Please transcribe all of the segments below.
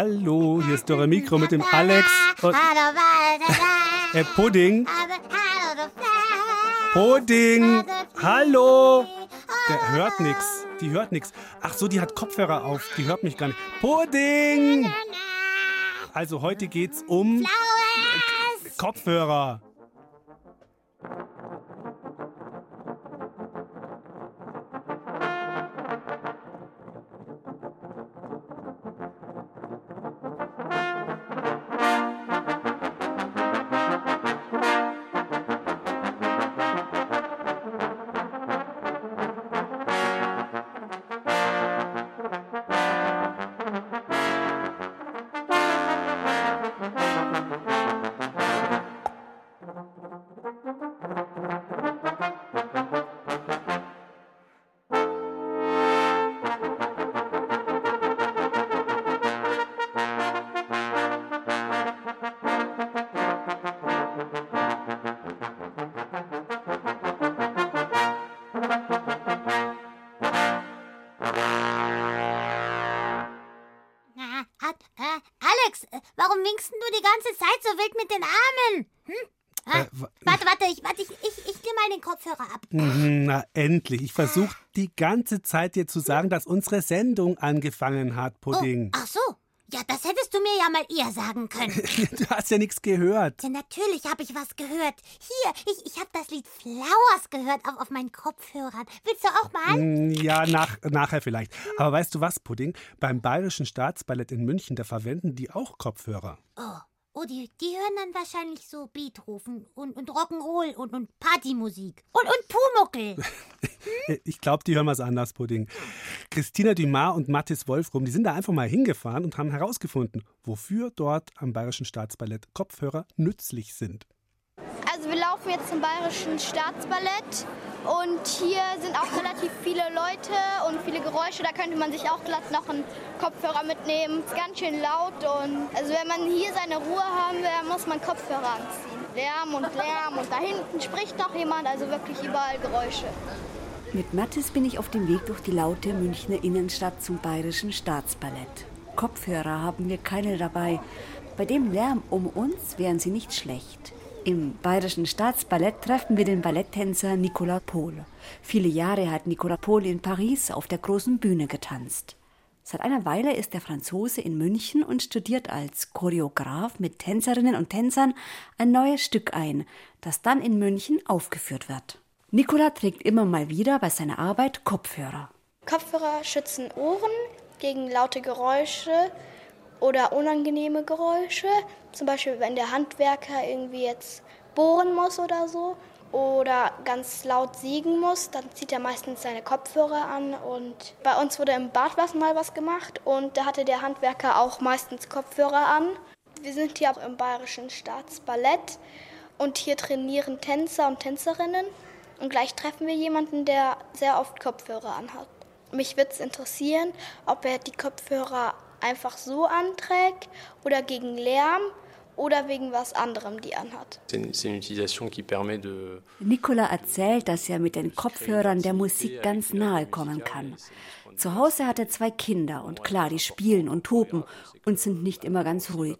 Hallo, hier ist Dora Mikro mit dem Alex und äh, Pudding. Pudding. Hallo. Der hört nix. Die hört nix. Ach so, die hat Kopfhörer auf. Die hört mich gar nicht. Pudding. Also heute geht's um Kopfhörer. Endlich. Ich versuche die ganze Zeit dir zu sagen, dass unsere Sendung angefangen hat, Pudding. Oh, ach so. Ja, das hättest du mir ja mal eher sagen können. Du hast ja nichts gehört. Ja, natürlich habe ich was gehört. Hier, ich, ich habe das Lied Flowers gehört auf, auf meinen Kopfhörern. Willst du auch mal? Mm, Ja, nach, nachher vielleicht. Aber weißt du was, Pudding? Beim Bayerischen Staatsballett in München, da verwenden die auch Kopfhörer. Oh, oh die, die hören dann wahrscheinlich so Beethoven und, und Rock'n'Roll und, und Partymusik. Und, und Pumuckel. Äh, Ich glaube, die hören was anders, Pudding. Christina Dumas und Mathis Wolfrum, die sind da einfach mal hingefahren und haben herausgefunden, wofür dort am Bayerischen Staatsballett Kopfhörer nützlich sind. Also wir laufen jetzt zum Bayerischen Staatsballett und hier sind auch relativ viele Leute und viele Geräusche. Da könnte man sich auch glatt noch einen Kopfhörer mitnehmen. Ist ganz schön laut und also wenn man hier seine Ruhe haben will, muss man Kopfhörer anziehen. Lärm und Lärm und da hinten spricht noch jemand, also wirklich überall Geräusche. Mit Mathis bin ich auf dem Weg durch die laute Münchner Innenstadt zum Bayerischen Staatsballett. Kopfhörer haben wir keine dabei. Bei dem Lärm um uns wären sie nicht schlecht. Im Bayerischen Staatsballett treffen wir den Balletttänzer Nicolas Pohl. Viele Jahre hat Nicolas Pohl in Paris auf der großen Bühne getanzt. Seit einer Weile ist der Franzose in München und studiert als Choreograf mit Tänzerinnen und Tänzern ein neues Stück ein, das dann in München aufgeführt wird. Nicola trägt immer mal wieder bei seiner Arbeit Kopfhörer. Kopfhörer schützen Ohren gegen laute Geräusche oder unangenehme Geräusche. Zum Beispiel, wenn der Handwerker irgendwie jetzt bohren muss oder so oder ganz laut siegen muss, dann zieht er meistens seine Kopfhörer an. Und bei uns wurde im Bad was mal was gemacht und da hatte der Handwerker auch meistens Kopfhörer an. Wir sind hier auch im Bayerischen Staatsballett und hier trainieren Tänzer und Tänzerinnen. Und gleich treffen wir jemanden, der sehr oft Kopfhörer anhat. Mich würde es interessieren, ob er die Kopfhörer einfach so anträgt oder gegen Lärm oder wegen was anderem die anhat. Nicola erzählt, dass er mit den Kopfhörern der Musik ganz nahe kommen kann. Zu Hause hat er zwei Kinder und klar, die spielen und toben und sind nicht immer ganz ruhig.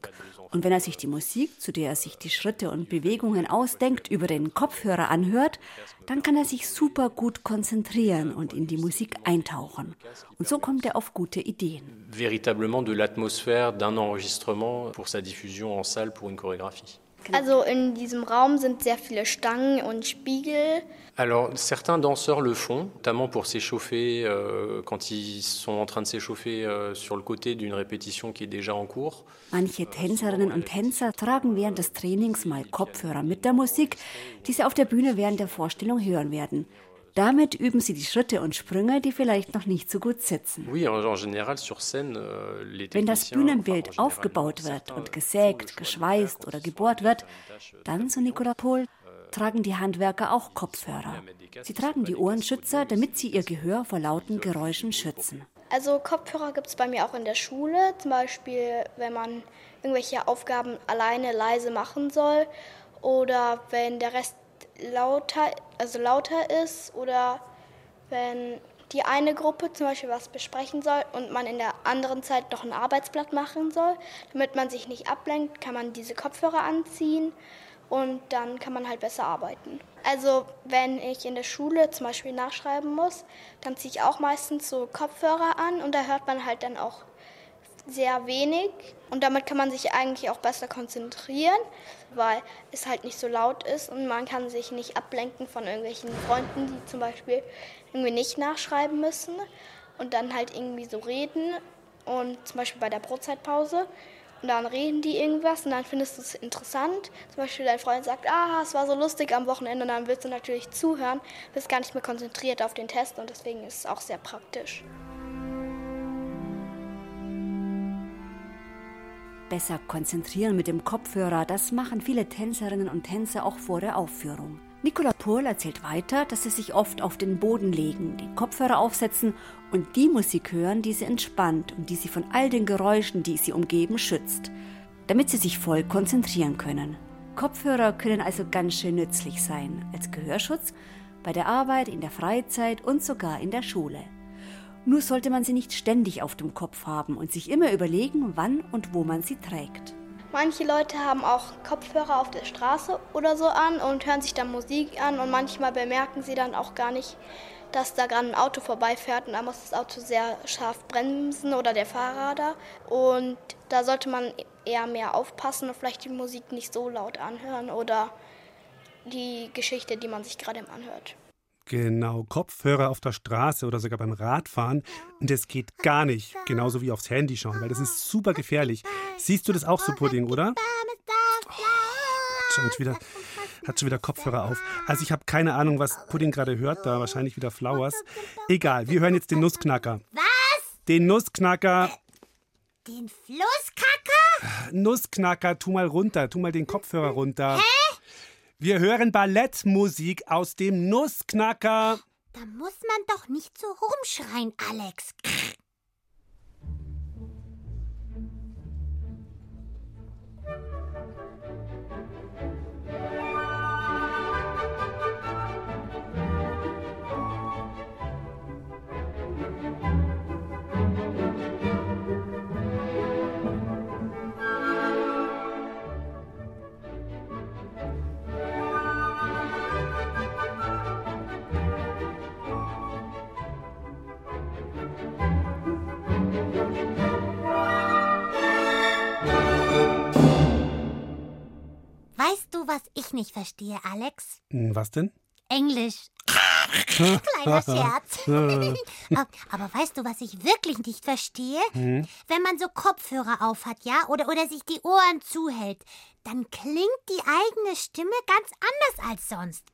Und wenn er sich die Musik, zu der er sich die Schritte und Bewegungen ausdenkt, über den Kopfhörer anhört, dann kann er sich super gut konzentrieren und in die Musik eintauchen. Und so kommt er auf gute Ideen. véritablement de l'atmosphère d'un enregistrement pour sa diffusion en salle pour une chorégraphie. Also in diesem Raum sind sehr viele Stangen und Spiegel. Alors, certains danseurs le font, notamment pour s'échauffer euh, quand ils sont en train de s'échauffer euh, sur le côté d'une répétition qui est déjà en cours. Manche Tänzerinnen und Tänzer tragen während des Trainings mal Kopfhörer mit der Musik, die sie auf der Bühne während der Vorstellung hören werden. Damit üben sie die Schritte und Sprünge, die vielleicht noch nicht so gut sitzen. Euh, Wenn das Bühnenbild aufgebaut wird und gesägt, geschweißt oder gebohrt wird, dann, so Nicola Pohl, tragen die Handwerker auch Kopfhörer. Sie tragen die Ohrenschützer, damit sie ihr Gehör vor lauten Geräuschen schützen. Also Kopfhörer gibt es bei mir auch in der Schule. Zum Beispiel, wenn man irgendwelche Aufgaben alleine leise machen soll oder wenn der Rest lauter, also lauter ist oder wenn die eine Gruppe zum Beispiel was besprechen soll und man in der anderen Zeit noch ein Arbeitsblatt machen soll. Damit man sich nicht ablenkt, kann man diese Kopfhörer anziehen und dann kann man halt besser arbeiten. Also wenn ich in der Schule zum Beispiel nachschreiben muss, dann ziehe ich auch meistens so Kopfhörer an und da hört man halt dann auch sehr wenig und damit kann man sich eigentlich auch besser konzentrieren, weil es halt nicht so laut ist und man kann sich nicht ablenken von irgendwelchen Freunden, die zum Beispiel irgendwie nicht nachschreiben müssen und dann halt irgendwie so reden und zum Beispiel bei der Brotzeitpause und dann reden die irgendwas und dann findest du es interessant. Zum Beispiel dein Freund sagt, ah, es war so lustig am Wochenende und dann willst du natürlich zuhören, bist gar nicht mehr konzentriert auf den Test und deswegen ist es auch sehr praktisch. Besser konzentrieren mit dem Kopfhörer, das machen viele Tänzerinnen und Tänzer auch vor der Aufführung. Nicola Pohl erzählt weiter, dass sie sich oft auf den Boden legen, die Kopfhörer aufsetzen und die Musik hören, die sie entspannt und die sie von all den Geräuschen, die sie umgeben, schützt, damit sie sich voll konzentrieren können. Kopfhörer können also ganz schön nützlich sein, als Gehörschutz, bei der Arbeit, in der Freizeit und sogar in der Schule. Nur sollte man sie nicht ständig auf dem Kopf haben und sich immer überlegen, wann und wo man sie trägt. Manche Leute haben auch Kopfhörer auf der Straße oder so an und hören sich dann Musik an und manchmal bemerken sie dann auch gar nicht, dass da gerade ein Auto vorbeifährt und da muss das Auto sehr scharf bremsen oder der Fahrer da. Und da sollte man eher mehr aufpassen und vielleicht die Musik nicht so laut anhören oder die Geschichte, die man sich gerade anhört. Genau, Kopfhörer auf der Straße oder sogar beim Radfahren, das geht gar nicht. Genauso wie aufs Handy schauen, weil das ist super gefährlich. Siehst du das auch so, Pudding, oder? Oh, hat, schon wieder, hat schon wieder Kopfhörer auf. Also ich habe keine Ahnung, was Pudding gerade hört, da wahrscheinlich wieder Flowers. Egal, wir hören jetzt den Nussknacker. Was? Den Nussknacker. Den Flusskacker? Nussknacker, tu mal runter, tu mal den Kopfhörer runter. Hä? Wir hören Ballettmusik aus dem Nussknacker. Da muss man doch nicht so rumschreien, Alex. Was ich nicht verstehe, Alex? Hm, Was denn? Englisch. Kleiner Scherz. Aber weißt du, was ich wirklich nicht verstehe? Wenn man so Kopfhörer aufhat, ja, oder, oder sich die Ohren zuhält, dann klingt die eigene Stimme ganz anders als sonst.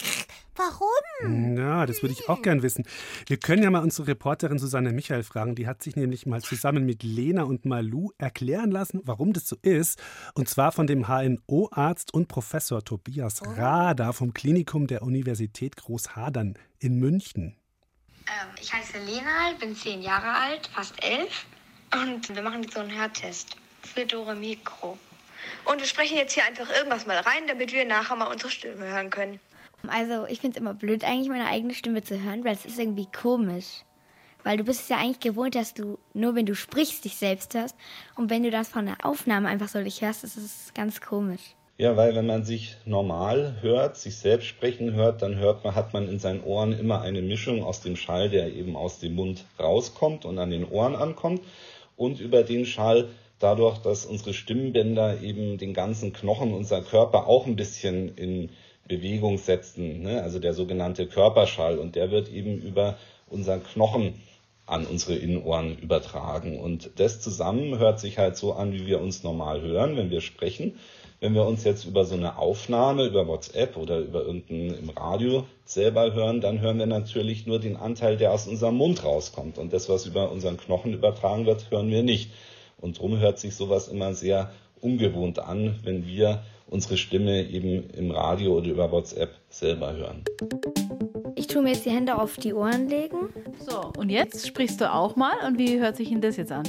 Warum? Ja, das würde ich auch gern wissen. Wir können ja mal unsere Reporterin Susanne Michael fragen. Die hat sich nämlich mal zusammen mit Lena und Malu erklären lassen, warum das so ist. Und zwar von dem HNO-Arzt und Professor Tobias Rader vom Klinikum der Universität Großhadern in München. Ähm, ich heiße Lena, bin zehn Jahre alt, fast elf. Und wir machen jetzt so einen Hörtest für Dore Mikro. Und wir sprechen jetzt hier einfach irgendwas mal rein, damit wir nachher mal unsere Stimme hören können. Also ich finde es immer blöd, eigentlich meine eigene Stimme zu hören, weil es ist irgendwie komisch. Weil du bist es ja eigentlich gewohnt, dass du nur wenn du sprichst, dich selbst hörst. Und wenn du das von der Aufnahme einfach so dich hörst, das ist ganz komisch. Ja, weil wenn man sich normal hört, sich selbst sprechen hört, dann hört man, hat man in seinen Ohren immer eine Mischung aus dem Schall, der eben aus dem Mund rauskommt und an den Ohren ankommt und über den Schall dadurch, dass unsere Stimmbänder eben den ganzen Knochen unserer Körper auch ein bisschen in Bewegung setzen, ne? also der sogenannte Körperschall und der wird eben über unseren Knochen an unsere Innenohren übertragen und das zusammen hört sich halt so an, wie wir uns normal hören, wenn wir sprechen. Wenn wir uns jetzt über so eine Aufnahme, über WhatsApp oder über irgendein im Radio selber hören, dann hören wir natürlich nur den Anteil, der aus unserem Mund rauskommt. Und das, was über unseren Knochen übertragen wird, hören wir nicht. Und darum hört sich sowas immer sehr ungewohnt an, wenn wir unsere Stimme eben im Radio oder über WhatsApp selber hören. Ich tue mir jetzt die Hände auf die Ohren legen. So, und jetzt sprichst du auch mal. Und wie hört sich denn das jetzt an?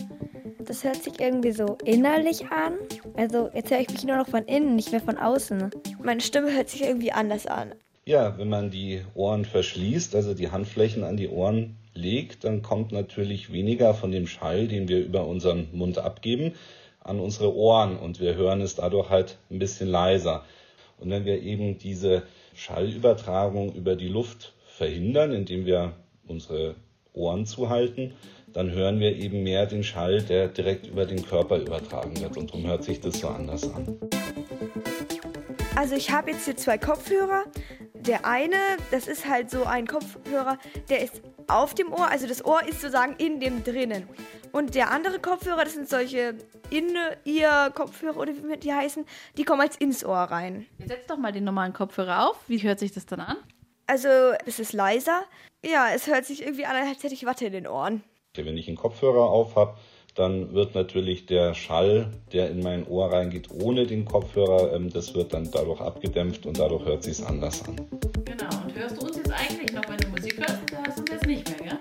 Das hört sich irgendwie so innerlich an. Also jetzt höre ich mich nur noch von innen, nicht mehr von außen. Meine Stimme hört sich irgendwie anders an. Ja, wenn man die Ohren verschließt, also die Handflächen an die Ohren legt, dann kommt natürlich weniger von dem Schall, den wir über unseren Mund abgeben, an unsere Ohren und wir hören es dadurch halt ein bisschen leiser. Und wenn wir eben diese Schallübertragung über die Luft verhindern, indem wir unsere Ohren zuhalten, dann hören wir eben mehr den Schall, der direkt über den Körper übertragen wird. Und darum hört sich das so anders an. Also ich habe jetzt hier zwei Kopfhörer. Der eine, das ist halt so ein Kopfhörer, der ist auf dem Ohr, also das Ohr ist sozusagen in dem drinnen. Und der andere Kopfhörer, das sind solche In-Ear-Kopfhörer oder wie die heißen, die kommen als ins Ohr rein. Jetzt setz doch mal den normalen Kopfhörer auf. Wie hört sich das dann an? Also es ist leiser. Ja, es hört sich irgendwie an, als hätte ich Watte in den Ohren. Wenn ich einen Kopfhörer auf habe, dann wird natürlich der Schall, der in mein Ohr reingeht, ohne den Kopfhörer, ähm, das wird dann dadurch abgedämpft und dadurch hört sich anders an. Genau, und hörst du uns jetzt eigentlich noch, wenn du Musik hörst? Da hast du uns jetzt nicht mehr, gell?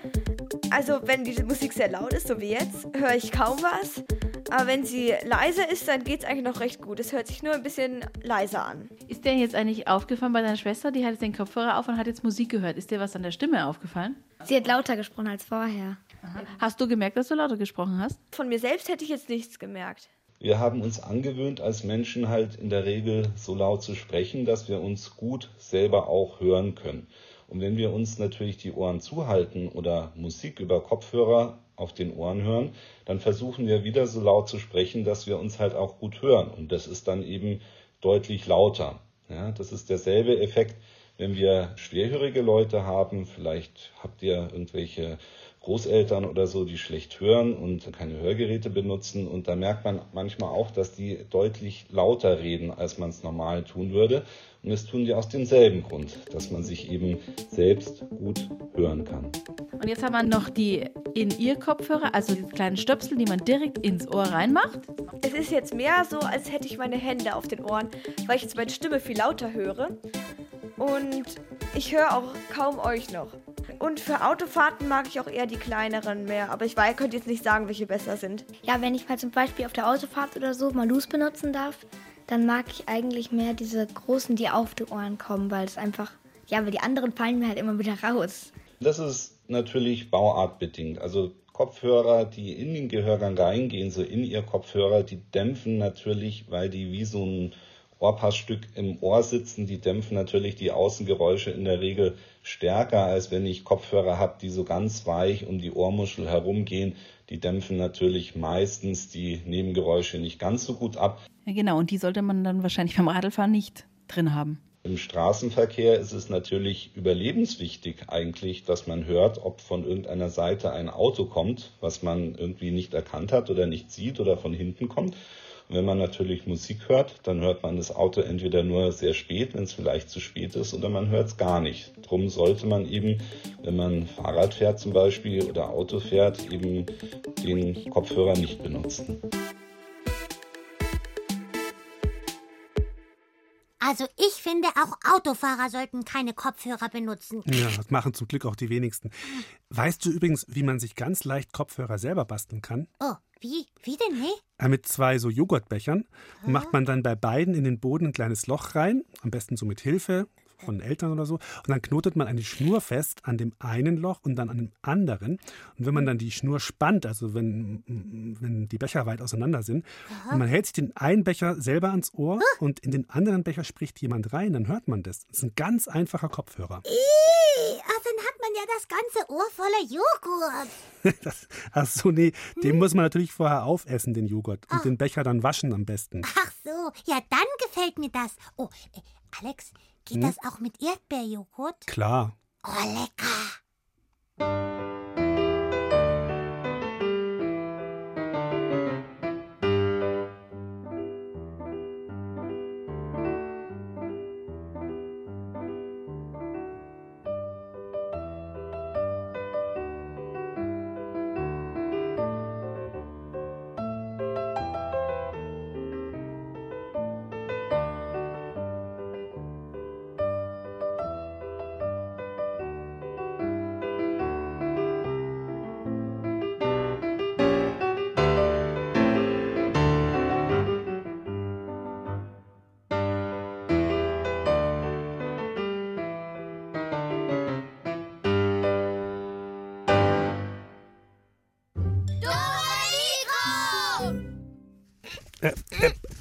Also wenn die Musik sehr laut ist, so wie jetzt, höre ich kaum was. Aber wenn sie leiser ist, dann geht es eigentlich noch recht gut. Es hört sich nur ein bisschen leiser an. Ist dir jetzt eigentlich aufgefallen bei deiner Schwester? Die hat jetzt den Kopfhörer auf und hat jetzt Musik gehört. Ist dir was an der Stimme aufgefallen? Sie hat lauter gesprochen als vorher. Hast du gemerkt, dass du lauter gesprochen hast? Von mir selbst hätte ich jetzt nichts gemerkt. Wir haben uns angewöhnt, als Menschen halt in der Regel so laut zu sprechen, dass wir uns gut selber auch hören können. Und wenn wir uns natürlich die Ohren zuhalten oder Musik über Kopfhörer auf den Ohren hören, dann versuchen wir wieder so laut zu sprechen, dass wir uns halt auch gut hören. Und das ist dann eben deutlich lauter. Ja, das ist derselbe Effekt, wenn wir schwerhörige Leute haben. Vielleicht habt ihr irgendwelche Großeltern oder so, die schlecht hören und keine Hörgeräte benutzen. Und da merkt man manchmal auch, dass die deutlich lauter reden, als man es normal tun würde. Und das tun die aus demselben Grund, dass man sich eben selbst gut hören kann. Und jetzt haben wir noch die In-Ear-Kopfhörer, also die kleinen Stöpsel, die man direkt ins Ohr reinmacht. Es ist jetzt mehr so, als hätte ich meine Hände auf den Ohren, weil ich jetzt meine Stimme viel lauter höre. Und ich höre auch kaum euch noch. Und für Autofahrten mag ich auch eher die kleineren mehr. Aber ich weiß, könnte jetzt nicht sagen, welche besser sind. Ja, wenn ich mal zum Beispiel auf der Autofahrt oder so Malus benutzen darf, dann mag ich eigentlich mehr diese großen, die auf die Ohren kommen, weil es einfach, ja, weil die anderen fallen mir halt immer wieder raus. Das ist natürlich bauartbedingt. Also Kopfhörer, die in den Gehörgang reingehen, so in ihr Kopfhörer, die dämpfen natürlich, weil die wie so ein Ohrpassstück im Ohr sitzen, die dämpfen natürlich die Außengeräusche in der Regel stärker, als wenn ich Kopfhörer habe, die so ganz weich um die Ohrmuschel herumgehen. Die dämpfen natürlich meistens die Nebengeräusche nicht ganz so gut ab. Ja, genau, und die sollte man dann wahrscheinlich beim Radlfahren nicht drin haben. Im Straßenverkehr ist es natürlich überlebenswichtig eigentlich, dass man hört, ob von irgendeiner Seite ein Auto kommt, was man irgendwie nicht erkannt hat oder nicht sieht oder von hinten kommt. Wenn man natürlich Musik hört, dann hört man das Auto entweder nur sehr spät, wenn es vielleicht zu spät ist, oder man hört es gar nicht. Drum sollte man eben, wenn man Fahrrad fährt zum Beispiel oder Auto fährt, eben den Kopfhörer nicht benutzen. Also ich finde, auch Autofahrer sollten keine Kopfhörer benutzen. Ja, das machen zum Glück auch die wenigsten. Weißt du übrigens, wie man sich ganz leicht Kopfhörer selber basteln kann? Oh, wie? Wie denn, ne? Ja, mit zwei so Joghurtbechern macht man dann bei beiden in den Boden ein kleines Loch rein, am besten so mit Hilfe von Eltern oder so. Und dann knotet man eine Schnur fest an dem einen Loch und dann an dem anderen. Und wenn man dann die Schnur spannt, also wenn, wenn die Becher weit auseinander sind, und man hält sich den einen Becher selber ans Ohr und in den anderen Becher spricht jemand rein, dann hört man das. Das ist ein ganz einfacher Kopfhörer. Ih, ach, dann hat man ja das ganze Ohr voller Joghurt. Das, ach so, nee, den muss man natürlich vorher aufessen, den Joghurt. Und den Becher dann waschen am besten. Ach so, ja, dann gefällt mir das. Oh, äh, Alex, geht das auch mit Erdbeerjoghurt? Klar. Oh, lecker.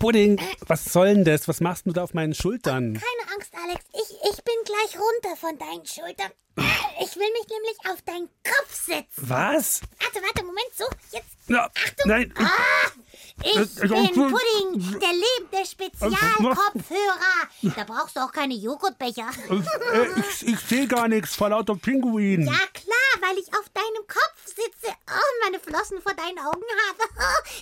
Pudding, was soll denn das? Was machst du da auf meinen Schultern? Keine Angst, Alex. Ich, ich bin gleich runter von deinen Schultern. Ich will mich nämlich auf deinen Kopf setzen. Was? Warte, warte, Moment, so, jetzt. Ja, Achtung. nein. Ah, ich Äh, bin äh, Pudding, der lebende Spezialkopfhörer. Da brauchst du auch keine Joghurtbecher. Äh, ich ich sehe gar nichts vor lauter Pinguin. Ja, klar, weil ich auf deinem Kopf sitze und meine Flossen vor deinen Augen habe.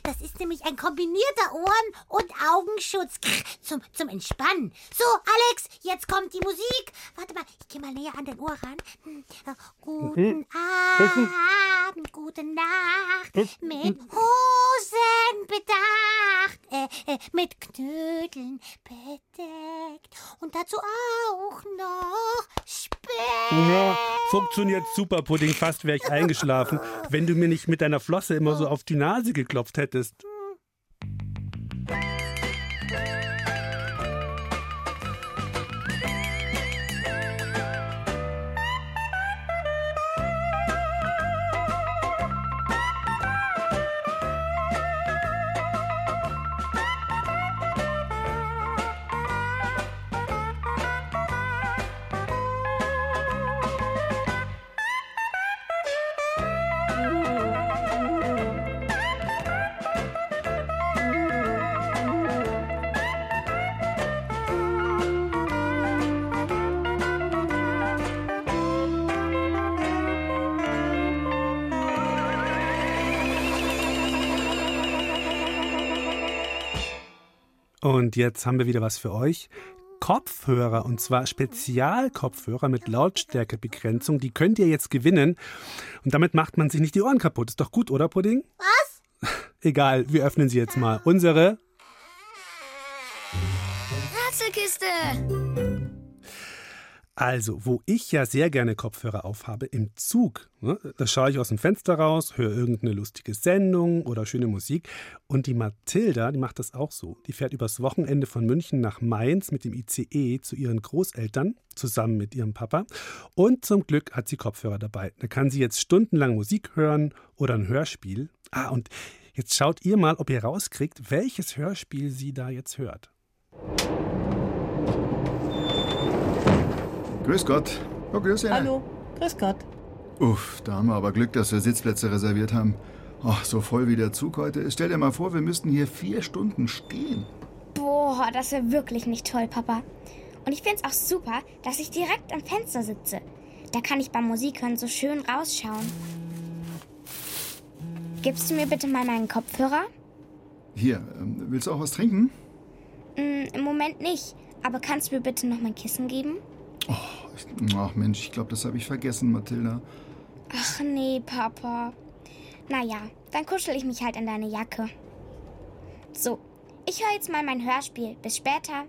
Das ist nämlich ein kombinierter Ohren- und Augenschutz zum, zum Entspannen. So, Alex, jetzt kommt die Musik. Warte mal, ich gehe mal näher an dein Ohr ran. Hm, äh, Guten Abend, gute Nacht, mit Hosen bedacht, äh, äh, mit Knödeln bedeckt und dazu auch noch Speck. Ja, funktioniert super, Pudding. Fast wäre ich eingeschlafen, wenn du mir nicht mit deiner Flosse immer so auf die Nase geklopft hättest. Und jetzt haben wir wieder was für euch. Kopfhörer und zwar Spezialkopfhörer mit Lautstärkebegrenzung. Die könnt ihr jetzt gewinnen. Und damit macht man sich nicht die Ohren kaputt. Ist doch gut, oder, Pudding? Was? Egal, wir öffnen sie jetzt mal. Unsere Ratzelkiste! Also, wo ich ja sehr gerne Kopfhörer aufhabe, im Zug, ne, da schaue ich aus dem Fenster raus, höre irgendeine lustige Sendung oder schöne Musik. Und die Mathilda, die macht das auch so. Die fährt übers Wochenende von München nach Mainz mit dem ICE zu ihren Großeltern, zusammen mit ihrem Papa. Und zum Glück hat sie Kopfhörer dabei. Da kann sie jetzt stundenlang Musik hören oder ein Hörspiel. Ah, und jetzt schaut ihr mal, ob ihr rauskriegt, welches Hörspiel sie da jetzt hört. Grüß Gott. Oh, grüß ja. Hallo, grüß Gott. Uff, da haben wir aber Glück, dass wir Sitzplätze reserviert haben. Ach, so voll wie der Zug heute ist. Stell dir mal vor, wir müssten hier vier Stunden stehen. Boah, das wäre wirklich nicht toll, Papa. Und ich find's auch super, dass ich direkt am Fenster sitze. Da kann ich beim Musik hören so schön rausschauen. Gibst du mir bitte mal meinen Kopfhörer? Hier, ähm, willst du auch was trinken? Hm, Im Moment nicht. Aber kannst du mir bitte noch mein Kissen geben? Ach Mensch, ich glaube, das habe ich vergessen, Mathilda. Ach nee, Papa. Naja, dann kuschel ich mich halt in deine Jacke. So, ich höre jetzt mal mein Hörspiel. Bis später.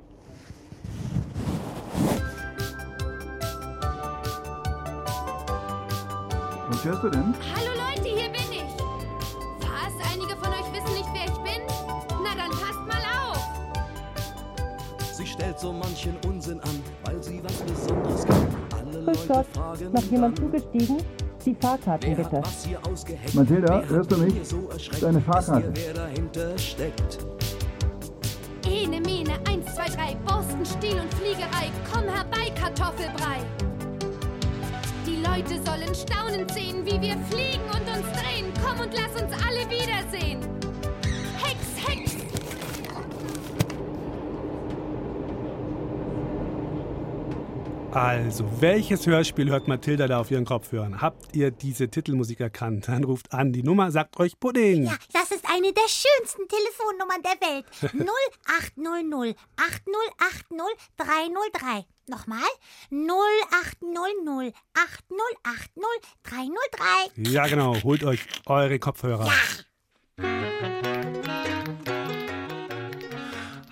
Was hörst du denn? Hallo stellt so manchen Unsinn an, weil sie was Besonderes kann. Alle Grüß Leute Gott. fragen Noch jemand dann, zugestiegen? Die Fahrkarten bitte. Mathilda, hörst du mich? so? Deine Fahrkarte. Wisst ihr, wer dahinter steckt? Ene, Mene, eins, zwei, drei, Borsten, Stiel und Fliegerei. Komm herbei, Kartoffelbrei. Die Leute sollen staunend sehen, wie wir fliegen und uns drehen. Komm und lass uns alle wiedersehen. Also, welches Hörspiel hört Mathilda da auf ihren Kopfhörern? Habt ihr diese Titelmusik erkannt? Dann ruft an die Nummer, sagt euch Pudding. Ja, das ist eine der schönsten Telefonnummern der Welt. 0800 8080 303. Nochmal. 0800 8080 303. Ja, genau. Holt euch eure Kopfhörer.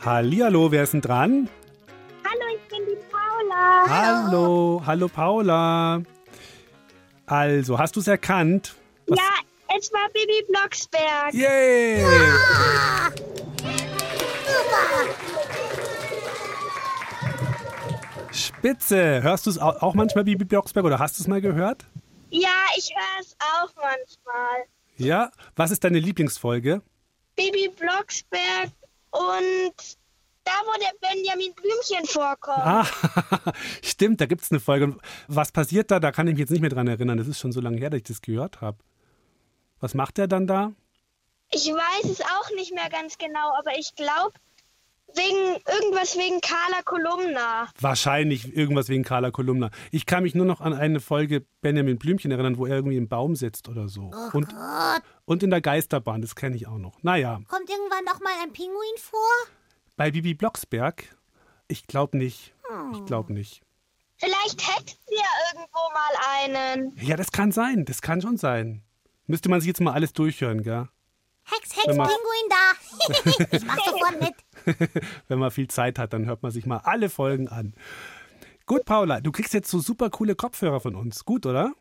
Hallihallo, wer ist denn dran? Hallo, hallo Paula. Also, hast du es erkannt? Was- Ja, es war Bibi Blocksberg. Yay! Spitze. Hörst du es au- auch manchmal, Bibi Blocksberg, oder hast du es mal gehört? Ja, ich höre es auch manchmal. Ja. Was ist deine Lieblingsfolge? Bibi Blocksberg und da, wo der Benjamin Blümchen vorkommt. Ah, stimmt, da gibt es eine Folge. Was passiert da? Da kann ich mich jetzt nicht mehr dran erinnern. Das ist schon so lange her, dass ich das gehört habe. Was macht er dann da? Ich weiß es auch nicht mehr ganz genau, aber ich glaube, wegen irgendwas wegen Carla Kolumna. Wahrscheinlich irgendwas wegen Carla Kolumna. Ich kann mich nur noch an eine Folge Benjamin Blümchen erinnern, wo er irgendwie im Baum sitzt oder so. Oh und, Gott. und in der Geisterbahn, das kenne ich auch noch. Naja, Kommt irgendwann noch mal ein Pinguin vor? Bei Bibi Blocksberg, ich glaube nicht. Hm. Ich glaube nicht. Vielleicht hätten sie ja irgendwo mal einen. Ja, das kann sein. Das kann schon sein. Müsste man sich jetzt mal alles durchhören, gell? Hex, Hex, man- Pinguin da. ich mach sofort mit. Wenn man viel Zeit hat, dann hört man sich mal alle Folgen an. Gut, Paula, du kriegst jetzt so super coole Kopfhörer von uns. Gut, oder?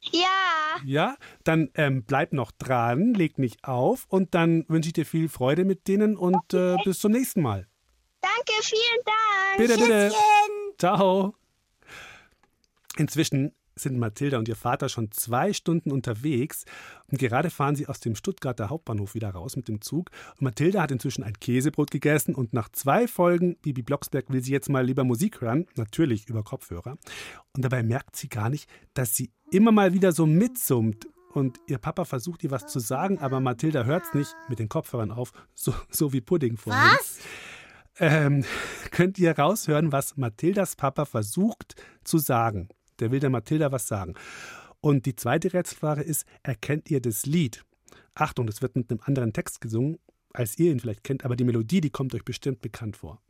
Ja. Ja, dann ähm, bleib noch dran, leg nicht auf und dann wünsche ich dir viel Freude mit denen und äh, bis zum nächsten Mal. Danke, vielen Dank. Bitte, bitte. Ciao. Inzwischen sind Mathilda und ihr Vater schon zwei Stunden unterwegs und gerade fahren sie aus dem Stuttgarter Hauptbahnhof wieder raus mit dem Zug. Und Mathilda hat inzwischen ein Käsebrot gegessen und nach zwei Folgen Bibi Blocksberg will sie jetzt mal lieber Musik hören, natürlich über Kopfhörer. Und dabei merkt sie gar nicht, dass sie immer mal wieder so mitsummt. Und ihr Papa versucht ihr was zu sagen, aber Mathilda hört es nicht mit den Kopfhörern auf, so, so wie Pudding vorhin. Was? Ähm, könnt ihr raushören, was Mathildas Papa versucht zu sagen. Der will der Mathilda was sagen. Und die zweite Rätselfrage ist, erkennt ihr das Lied? Achtung, das wird mit einem anderen Text gesungen, als ihr ihn vielleicht kennt, aber die Melodie, die kommt euch bestimmt bekannt vor.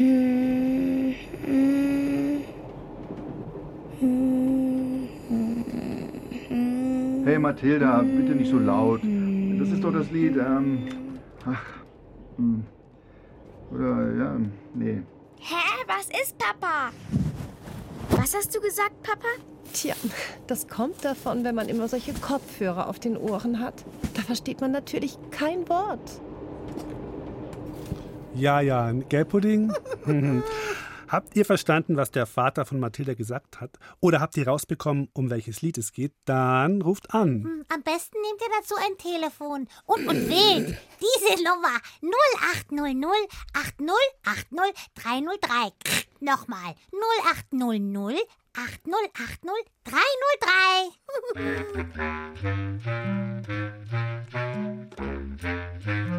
Hey Mathilda, bitte nicht so laut. Das ist doch das Lied, ähm. Ach. Hm. Oder, ja, nee. Hä? Was ist Papa? Was hast du gesagt, Papa? Tja, das kommt davon, wenn man immer solche Kopfhörer auf den Ohren hat. Da versteht man natürlich kein Wort. Ja, ja, Gelbpudding. Mhm. habt ihr verstanden, was der Vater von Mathilda gesagt hat? Oder habt ihr rausbekommen, um welches Lied es geht? Dann ruft an. Hm, Am besten nehmt ihr dazu ein Telefon und, und wählt diese Nummer 0800 8080 303. Nochmal 0800 8080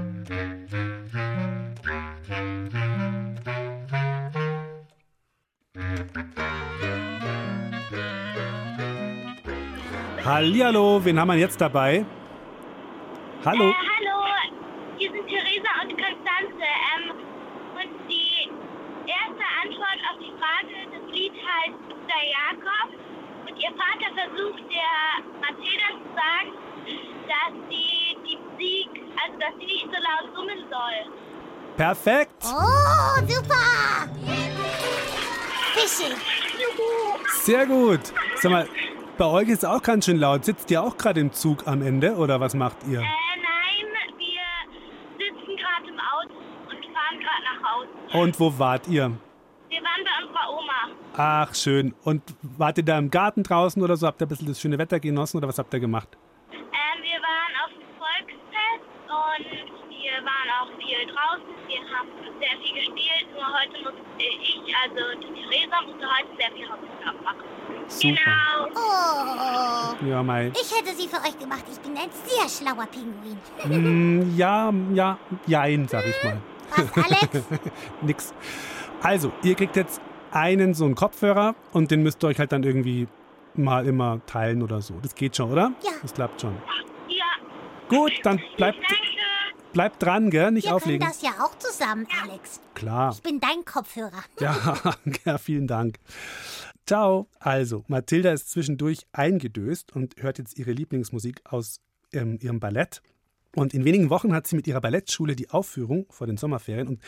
Hallihallo, wen haben wir jetzt dabei? Hallo? Äh, hallo, hier sind Theresa und Konstanze. Ähm, und die erste Antwort auf die Frage, das Lied heißt Bruder Jakob. Und ihr Vater versucht der Mathilda zu sagen, dass sie die Musik, also dass sie nicht so laut summen soll. Perfekt. Oh, super! Fische! Sehr gut. Sag mal, bei euch ist es auch ganz schön laut. Sitzt ihr auch gerade im Zug am Ende oder was macht ihr? Äh, nein, wir sitzen gerade im Auto und fahren gerade nach Hause. Und wo wart ihr? Wir waren bei unserer Oma. Ach, schön. Und wart ihr da im Garten draußen oder so? Habt ihr ein bisschen das schöne Wetter genossen oder was habt ihr gemacht? Ähm, wir waren auf dem Volksfest und wir waren auch viel haben sehr viel gespielt. Nur heute musste ich, also die Theresa, musste heute sehr viel Hausaufgaben machen. Super. Genau. Oh, Ja, Mai. ich hätte sie für euch gemacht. Ich bin ein sehr schlauer Pinguin. Mm, ja, ja, jein, sag ich mal. Was, Alex? Nix. Also, ihr kriegt jetzt einen so einen Kopfhörer und den müsst ihr euch halt dann irgendwie mal immer teilen oder so. Das geht schon, oder? Ja. Das klappt schon. Ja. Gut, dann bleibt, bleibt dran, gell? Nicht Wir auflegen. können das ja auch zusammen, Alex. Klar. Ich bin dein Kopfhörer. Ja, ja, vielen Dank. Ciao. Also, Mathilda ist zwischendurch eingedöst und hört jetzt ihre Lieblingsmusik aus ähm, ihrem Ballett. Und in wenigen Wochen hat sie mit ihrer Ballettschule die Aufführung vor den Sommerferien. Und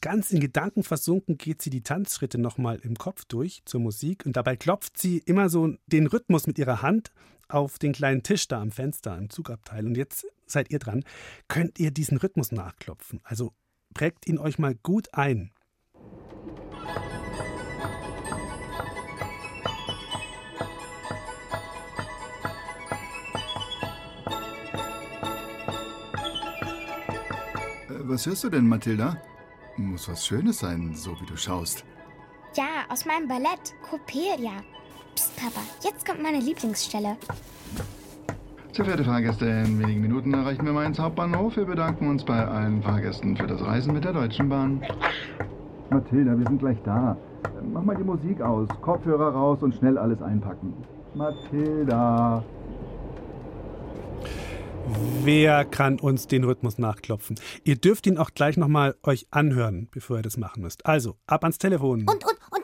ganz in Gedanken versunken geht sie die Tanzschritte nochmal im Kopf durch zur Musik und dabei klopft sie immer so den Rhythmus mit ihrer Hand auf den kleinen Tisch da am Fenster im Zugabteil. Und jetzt seid ihr dran. Könnt ihr diesen Rhythmus nachklopfen? Also prägt ihn euch mal gut ein. Äh, Was hörst du denn, Mathilda? Muss was Schönes sein, so wie du schaust. Ja, aus meinem Ballett, Coppelia. Psst, Papa, jetzt kommt meine Lieblingsstelle. Sehr verehrte Fahrgäste, in wenigen Minuten erreichen wir Mainz Hauptbahnhof. Wir bedanken uns bei allen Fahrgästen für das Reisen mit der Deutschen Bahn. Mathilda, wir sind gleich da. Mach mal die Musik aus, Kopfhörer raus und schnell alles einpacken. Mathilda. Wer kann uns den Rhythmus nachklopfen? Ihr dürft ihn auch gleich nochmal euch anhören, bevor ihr das machen müsst. Also, ab ans Telefon. Und, und, und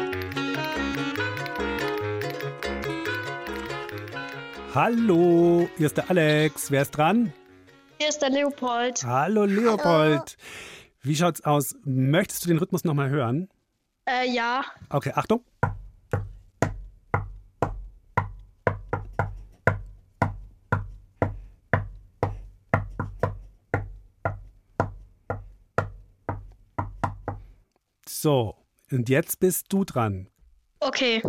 Hallo, hier ist der Alex. Wer ist dran? Hier ist der Leopold. Hallo Leopold. Wie schaut's aus? Möchtest du den Rhythmus nochmal hören? Äh, ja. Okay, Achtung. So, und jetzt bist du dran. Okay.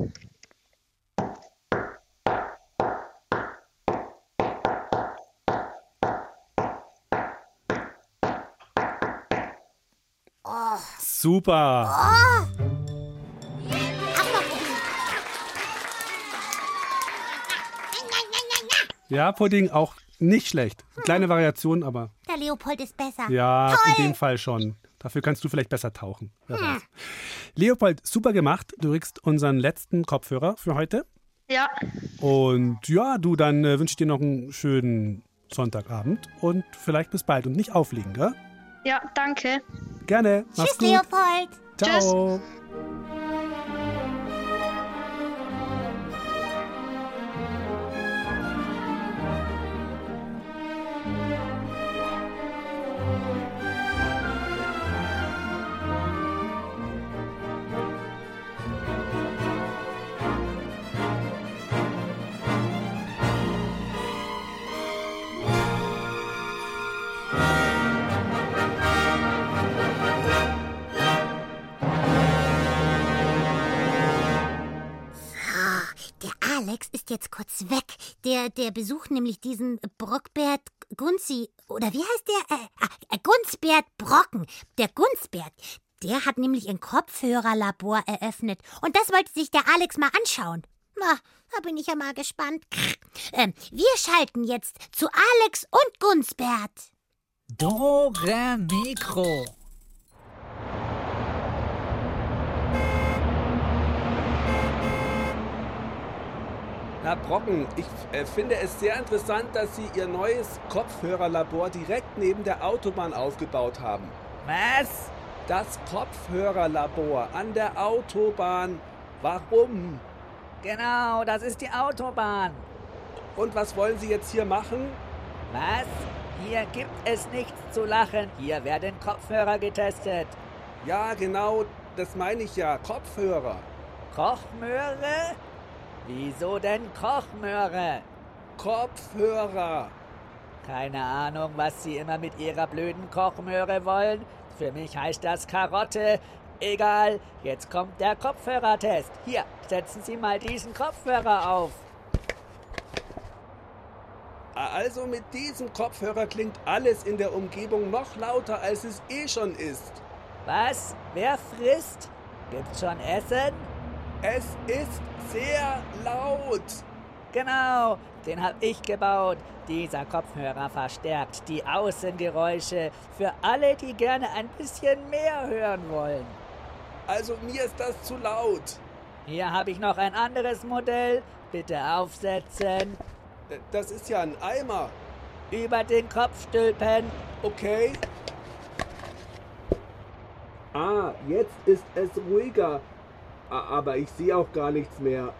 Super. Oh. Ja, Pudding auch nicht schlecht. Kleine Variation, aber Der Leopold ist besser. ja, Toll. in dem Fall schon. Dafür kannst du vielleicht besser tauchen. Hm. Leopold, super gemacht. Du kriegst unseren letzten Kopfhörer für heute. Ja. Und ja, du, dann äh, wünsche ich dir noch einen schönen Sonntagabend und vielleicht bis bald und nicht auflegen, gell? Ja, danke. Gerne. Mach's Tschüss, gut. Leopold. Ciao. Ah, jetzt kurz weg. Der, der besucht nämlich diesen Brockbert Gunzi. Oder wie heißt der? Äh, ah, Gunsbert Brocken. Der Gunsbert. Der hat nämlich ein Kopfhörerlabor eröffnet. Und das wollte sich der Alex mal anschauen. Na, da bin ich ja mal gespannt. Ähm, wir schalten jetzt zu Alex und Gunsbert. Dore Mikro. Herr Brocken, ich äh, finde es sehr interessant, dass Sie Ihr neues Kopfhörerlabor direkt neben der Autobahn aufgebaut haben. Was? Das Kopfhörerlabor an der Autobahn. Warum? Genau, das ist die Autobahn. Und was wollen Sie jetzt hier machen? Was? Hier gibt es nichts zu lachen. Hier werden Kopfhörer getestet. Ja, genau, das meine ich ja. Kopfhörer. Kochmöhre? Wieso denn Kochmöhre? Kopfhörer. Keine Ahnung, was Sie immer mit Ihrer blöden Kochmöhre wollen. Für mich heißt das Karotte. Egal, jetzt kommt der Kopfhörertest. Hier, setzen Sie mal diesen Kopfhörer auf. Also mit diesem Kopfhörer klingt alles in der Umgebung noch lauter, als es eh schon ist. Was? Wer frisst? Gibt's schon Essen? Es ist sehr laut. Genau, den hab ich gebaut. Dieser Kopfhörer verstärkt die Außengeräusche für alle, die gerne ein bisschen mehr hören wollen. Also mir ist das zu laut. Hier habe ich noch ein anderes Modell. Bitte aufsetzen. Das ist ja ein Eimer. Über den Kopf stülpen. Okay. Ah, jetzt ist es ruhiger. Aber ich sehe auch gar nichts mehr.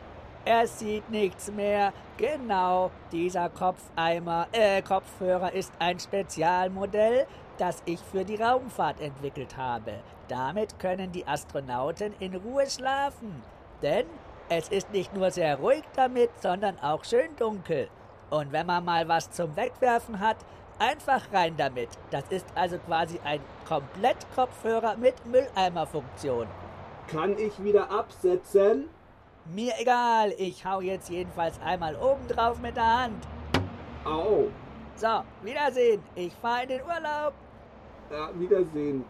Er sieht nichts mehr. Genau, dieser Kopfeimer, äh, Kopfhörer ist ein Spezialmodell, das ich für die Raumfahrt entwickelt habe. Damit können die Astronauten in Ruhe schlafen. Denn es ist nicht nur sehr ruhig damit, sondern auch schön dunkel. Und wenn man mal was zum Wegwerfen hat, einfach rein damit. Das ist also quasi ein Komplettkopfhörer mit Mülleimerfunktion. Kann ich wieder absetzen? Mir egal, ich hau jetzt jedenfalls einmal oben drauf mit der Hand. Au. So, Wiedersehen. Ich fahre in den Urlaub. Ja, Wiedersehen.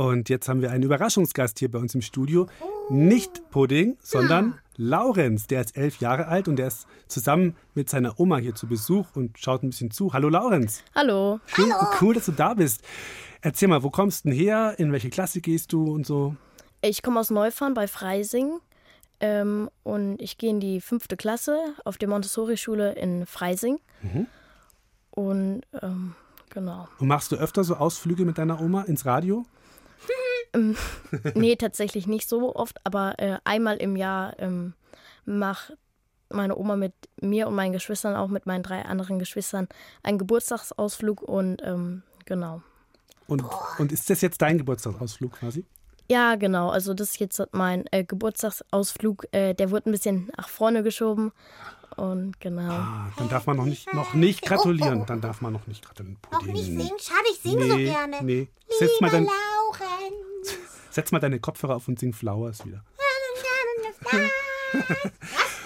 Und jetzt haben wir einen Überraschungsgast hier bei uns im Studio. Nicht Pudding, sondern Laurenz. Der ist elf Jahre alt und der ist zusammen mit seiner Oma hier zu Besuch und schaut ein bisschen zu. Hallo Laurenz. Hallo. Schön, Cool, dass du da bist. Erzähl mal, wo kommst du denn her? In welche Klasse gehst du und so? Ich komme aus Neufahren bei Freising ähm, und ich gehe in die fünfte Klasse auf der Montessori-Schule in Freising. Mhm. Und ähm, genau. Und machst du öfter so Ausflüge mit deiner Oma ins Radio? Ähm, nee, tatsächlich nicht so oft, aber äh, einmal im Jahr ähm, macht meine Oma mit mir und meinen Geschwistern, auch mit meinen drei anderen Geschwistern, einen Geburtstagsausflug und ähm, genau. Und, und ist das jetzt dein Geburtstagsausflug quasi? Ja, genau. Also das ist jetzt mein äh, Geburtstagsausflug. Äh, der wurde ein bisschen nach vorne geschoben. Und genau. Ah, dann darf man noch nicht, noch nicht gratulieren. Dann darf man noch nicht gratulieren. Auch nicht singen? Schade, ich singe so Nee, gerne. nee. Setz mal, dein. Setz mal deine Kopfhörer auf und sing Flowers wieder.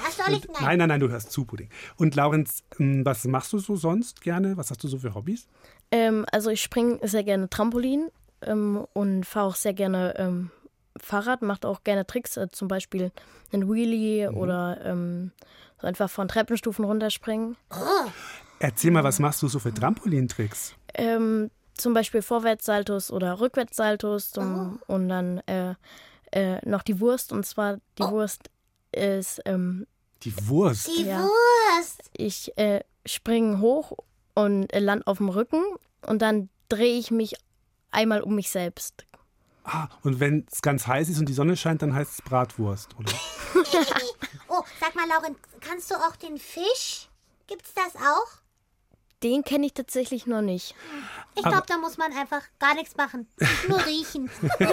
Was soll ich denn? Nein, nein, nein, du hörst zu, Pudding. Und Laurenz, ähm, was machst du so sonst gerne? Was hast du so für Hobbys? Ähm, also ich springe sehr gerne Trampolin ähm, und fahre auch sehr gerne ähm, Fahrrad, macht auch gerne Tricks, äh, zum Beispiel einen Wheelie Mhm. oder ähm, so einfach von Treppenstufen runterspringen. Erzähl mal, was machst du so für Trampolintricks? Ähm, zum Beispiel Vorwärtssaltos oder Rückwärtssaltos zum, und dann äh, äh, noch die Wurst. Und zwar die Wurst ist. Ähm, Die Wurst. Die Ja. Wurst. ich äh, springe hoch und äh, land auf dem Rücken und dann drehe ich mich einmal um mich selbst. Ah, und wenn es ganz heiß ist und die Sonne scheint, dann heißt es Bratwurst, oder? oh, sag mal, Laurenz, kannst du auch den Fisch? Gibt's das auch? Den kenne ich tatsächlich noch nicht. Ich glaube, da muss man einfach gar nichts machen. Nur riechen.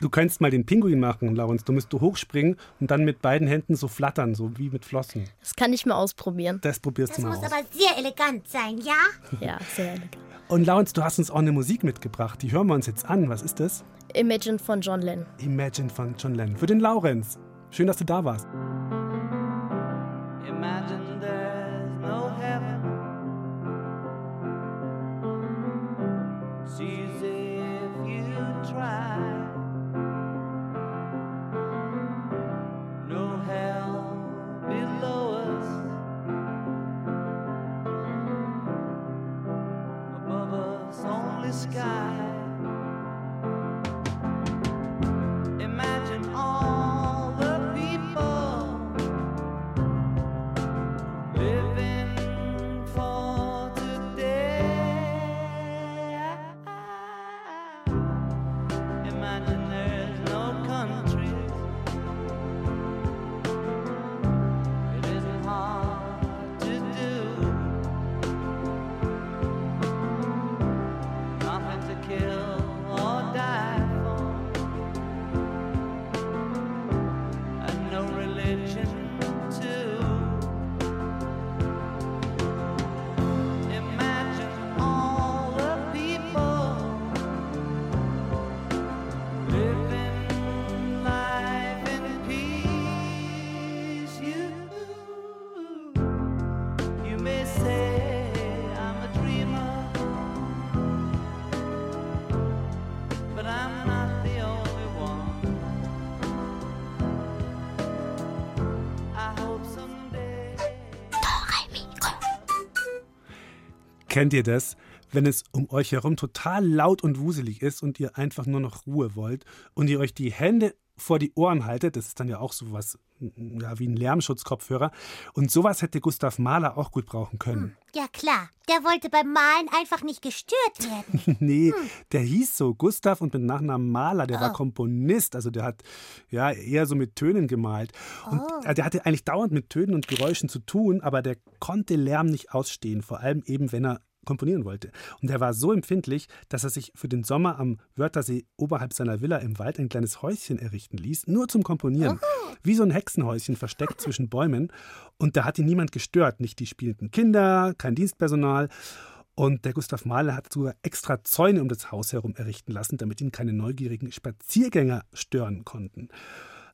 Du könntest mal den Pinguin machen, Laurenz. Du müsst du hochspringen und dann mit beiden Händen so flattern, so wie mit Flossen. Das kann ich mal ausprobieren. Das probierst Das du mal muss aus. aber sehr elegant sein, ja? Ja, sehr elegant. Und Laurenz, du hast uns auch eine Musik mitgebracht. Die hören wir uns jetzt an. Was ist das? Imagine von John Lennon. Imagine von John Lennon. Für den Laurenz. Schön, dass du da warst. Imagine sky. Kennt ihr das? Wenn es um euch herum total laut und wuselig ist und ihr einfach nur noch Ruhe wollt und ihr euch die Hände vor die Ohren haltet, das ist dann ja auch sowas ja, wie ein Lärmschutzkopfhörer. Und sowas hätte Gustav Mahler auch gut brauchen können. Ja klar, der wollte beim Malen einfach nicht gestört werden. nee, der hieß so Gustav und mit Nachnamen Mahler, der war Oh. Komponist, also der hat ja eher so mit Tönen gemalt. Und Oh. äh, der hatte eigentlich dauernd mit Tönen und Geräuschen zu tun, aber der konnte Lärm nicht ausstehen, vor allem eben, wenn er komponieren wollte. Und er war so empfindlich, dass er sich für den Sommer am Wörthersee oberhalb seiner Villa im Wald ein kleines Häuschen errichten ließ, nur zum Komponieren. Wie so ein Hexenhäuschen versteckt zwischen Bäumen. Und da hat ihn niemand gestört, nicht die spielenden Kinder, kein Dienstpersonal. Und der Gustav Mahler hat sogar extra Zäune um das Haus herum errichten lassen, damit ihn keine neugierigen Spaziergänger stören konnten.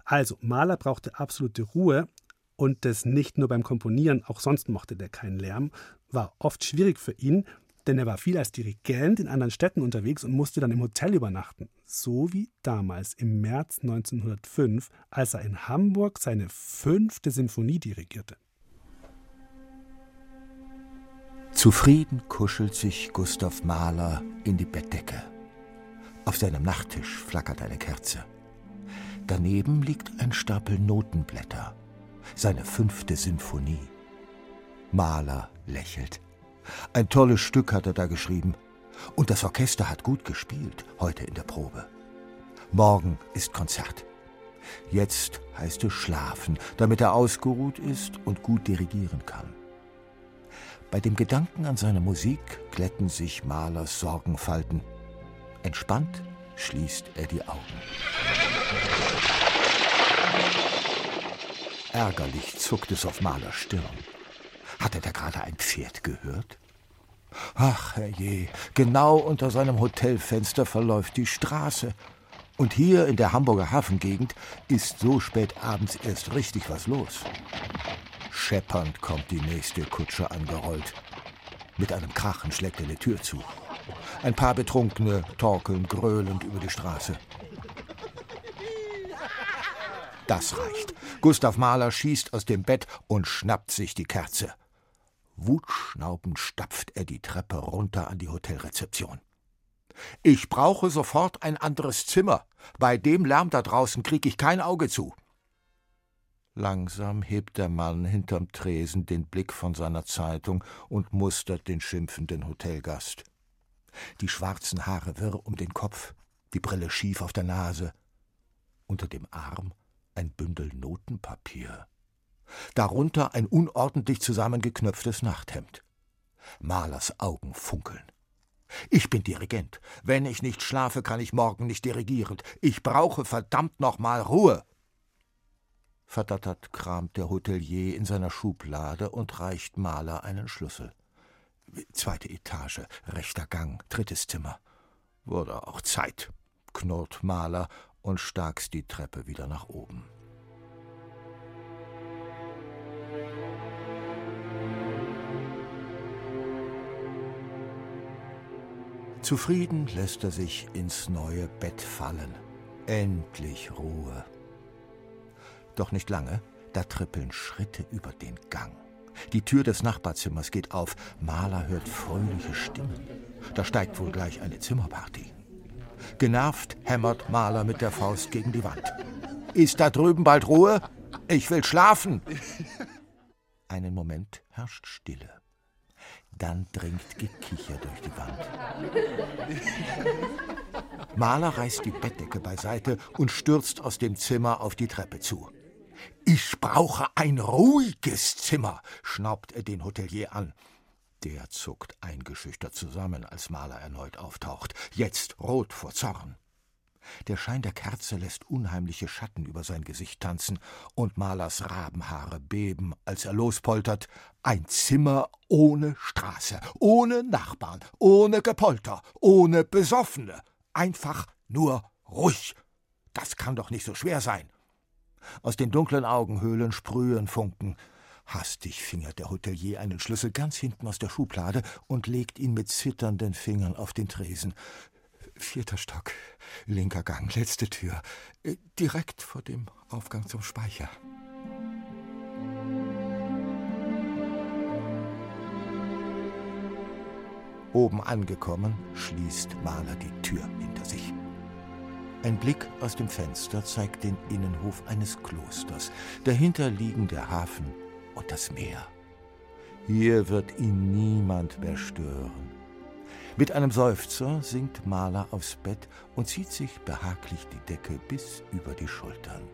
Also, Mahler brauchte absolute Ruhe und das nicht nur beim Komponieren, auch sonst mochte der keinen Lärm, war oft schwierig für ihn, denn er war viel als Dirigent in anderen Städten unterwegs und musste dann im Hotel übernachten. So wie damals im März 1905, als er in Hamburg seine fünfte Sinfonie dirigierte. Zufrieden kuschelt sich Gustav Mahler in die Bettdecke. Auf seinem Nachttisch flackert eine Kerze. Daneben liegt ein Stapel Notenblätter. Seine fünfte Sinfonie. Mahler lächelt. Ein tolles Stück hat er da geschrieben. Und das Orchester hat gut gespielt, heute in der Probe. Morgen ist Konzert. Jetzt heißt es schlafen, damit er ausgeruht ist und gut dirigieren kann. Bei dem Gedanken an seine Musik glätten sich Mahlers Sorgenfalten. Entspannt schließt er die Augen. Ärgerlich zuckt es auf Mahlers Stirn. Hat er da gerade ein Pferd gehört? Ach, herrje, genau unter seinem Hotelfenster verläuft die Straße. Und hier in der Hamburger Hafengegend ist so spät abends erst richtig was los. Scheppernd kommt die nächste Kutsche angerollt. Mit einem Krachen schlägt er die Tür zu. Ein paar Betrunkene torkeln gröhlend über die Straße. Das reicht. Gustav Mahler schießt aus dem Bett und schnappt sich die Kerze. Wutschnaubend stapft er die Treppe runter an die Hotelrezeption. Ich brauche sofort ein anderes Zimmer. Bei dem Lärm da draußen krieg ich kein Auge zu. Langsam hebt der Mann hinterm Tresen den Blick von seiner Zeitung und mustert den schimpfenden Hotelgast. Die schwarzen Haare wirr um den Kopf, die Brille schief auf der Nase. Unter dem Arm ein Bündel Notenpapier. Darunter ein unordentlich zusammengeknöpftes Nachthemd. Malers Augen funkeln. Ich bin Dirigent. Wenn ich nicht schlafe, kann ich morgen nicht dirigieren. Ich brauche verdammt nochmal Ruhe. Verdattert kramt der Hotelier in seiner Schublade und reicht Maler einen Schlüssel. Zweite Etage, rechter Gang, drittes Zimmer. Wurde auch Zeit, knurrt Maler und starkst die Treppe wieder nach oben. Zufrieden lässt er sich ins neue Bett fallen. Endlich Ruhe. Doch nicht lange, da trippeln Schritte über den Gang. Die Tür des Nachbarzimmers geht auf. Maler hört fröhliche Stimmen. Da steigt wohl gleich eine Zimmerparty. Genervt hämmert Maler mit der Faust gegen die Wand. Ist da drüben bald Ruhe? Ich will schlafen. Einen Moment herrscht Stille. Dann dringt Gekicher durch die Wand. Maler reißt die Bettdecke beiseite und stürzt aus dem Zimmer auf die Treppe zu. Ich brauche ein ruhiges Zimmer, schnaubt er den Hotelier an. Der zuckt eingeschüchtert zusammen, als Maler erneut auftaucht, jetzt rot vor Zorn. Der Schein der Kerze lässt unheimliche Schatten über sein Gesicht tanzen, und Malers Rabenhaare beben, als er lospoltert. Ein Zimmer ohne Straße, ohne Nachbarn, ohne Gepolter, ohne Besoffene. Einfach nur ruhig. Das kann doch nicht so schwer sein. Aus den dunklen Augenhöhlen sprühen Funken. Hastig fingert der Hotelier einen Schlüssel ganz hinten aus der Schublade und legt ihn mit zitternden Fingern auf den Tresen. Vierter Stock, linker Gang, letzte Tür, äh, direkt vor dem Aufgang zum Speicher. Oben angekommen, schließt Maler die Tür hinter sich. Ein Blick aus dem Fenster zeigt den Innenhof eines Klosters. Dahinter liegen der Hafen und das Meer. Hier wird ihn niemand mehr stören. Mit einem Seufzer sinkt Maler aufs Bett und zieht sich behaglich die Decke bis über die Schultern.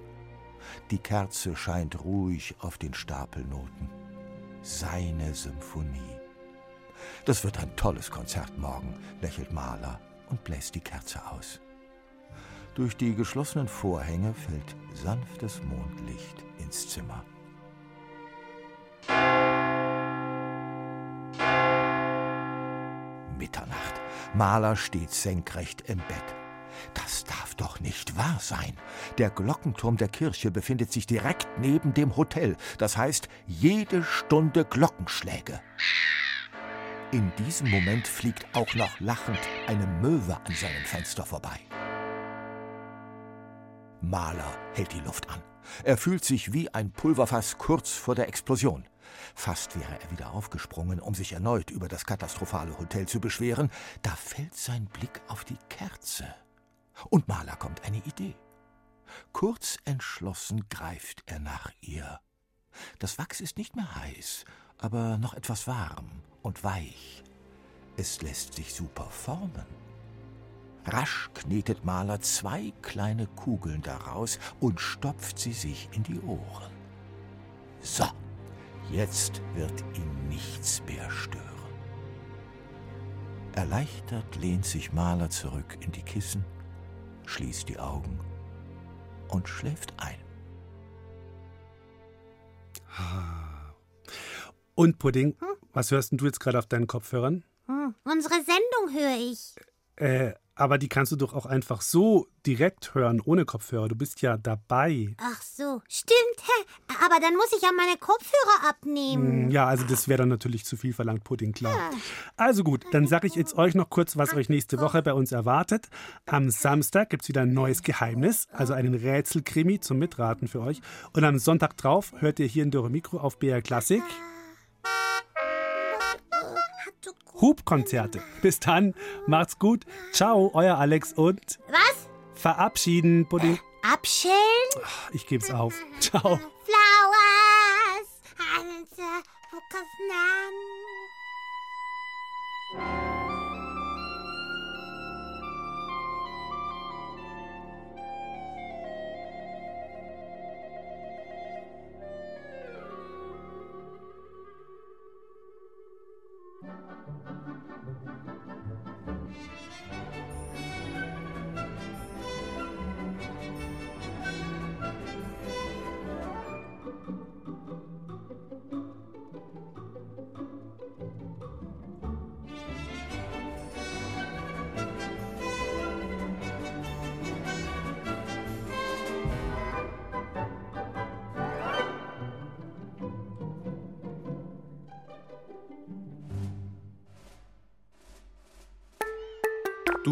Die Kerze scheint ruhig auf den Stapelnoten. Seine Symphonie. Das wird ein tolles Konzert morgen, lächelt Maler und bläst die Kerze aus. Durch die geschlossenen Vorhänge fällt sanftes Mondlicht ins Zimmer. Mitternacht. Maler steht senkrecht im Bett. Das darf doch nicht wahr sein. Der Glockenturm der Kirche befindet sich direkt neben dem Hotel. Das heißt, jede Stunde Glockenschläge. In diesem Moment fliegt auch noch lachend eine Möwe an seinem Fenster vorbei. Maler hält die Luft an. Er fühlt sich wie ein Pulverfass kurz vor der Explosion. Fast wäre er wieder aufgesprungen, um sich erneut über das katastrophale Hotel zu beschweren, da fällt sein Blick auf die Kerze. Und Maler kommt eine Idee. Kurz entschlossen greift er nach ihr. Das Wachs ist nicht mehr heiß, aber noch etwas warm und weich. Es lässt sich super formen. Rasch knetet Maler zwei kleine Kugeln daraus und stopft sie sich in die Ohren. So, jetzt wird ihn nichts mehr stören. Erleichtert lehnt sich Maler zurück in die Kissen, schließt die Augen und schläft ein. Und Pudding, was hörst denn du jetzt gerade auf deinen Kopfhörern? Hm, unsere Sendung höre ich. Äh, aber die kannst du doch auch einfach so direkt hören, ohne Kopfhörer. Du bist ja dabei. Ach so, stimmt. hä? Aber dann muss ich ja meine Kopfhörer abnehmen. Hm, Ja, also das wäre dann natürlich zu viel verlangt, Pudding, klar. Also gut, dann sage ich jetzt euch noch kurz, was euch nächste Woche bei uns erwartet. Am Samstag gibt es wieder ein neues Geheimnis, also einen Rätselkrimi zum Mitraten für euch. Und am Sonntag drauf hört ihr hier in Dore Mikro auf BR Klassik Hubkonzerte. Bis dann, macht's gut. Ciao, euer Alex und Was? verabschieden, Pudding. Abschellen? Ich geb's auf. Ciao. Flowers. And the